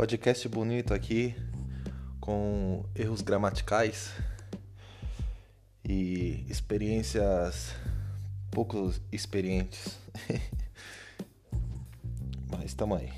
Podcast bonito aqui, com erros gramaticais e experiências pouco experientes. Mas tamo aí.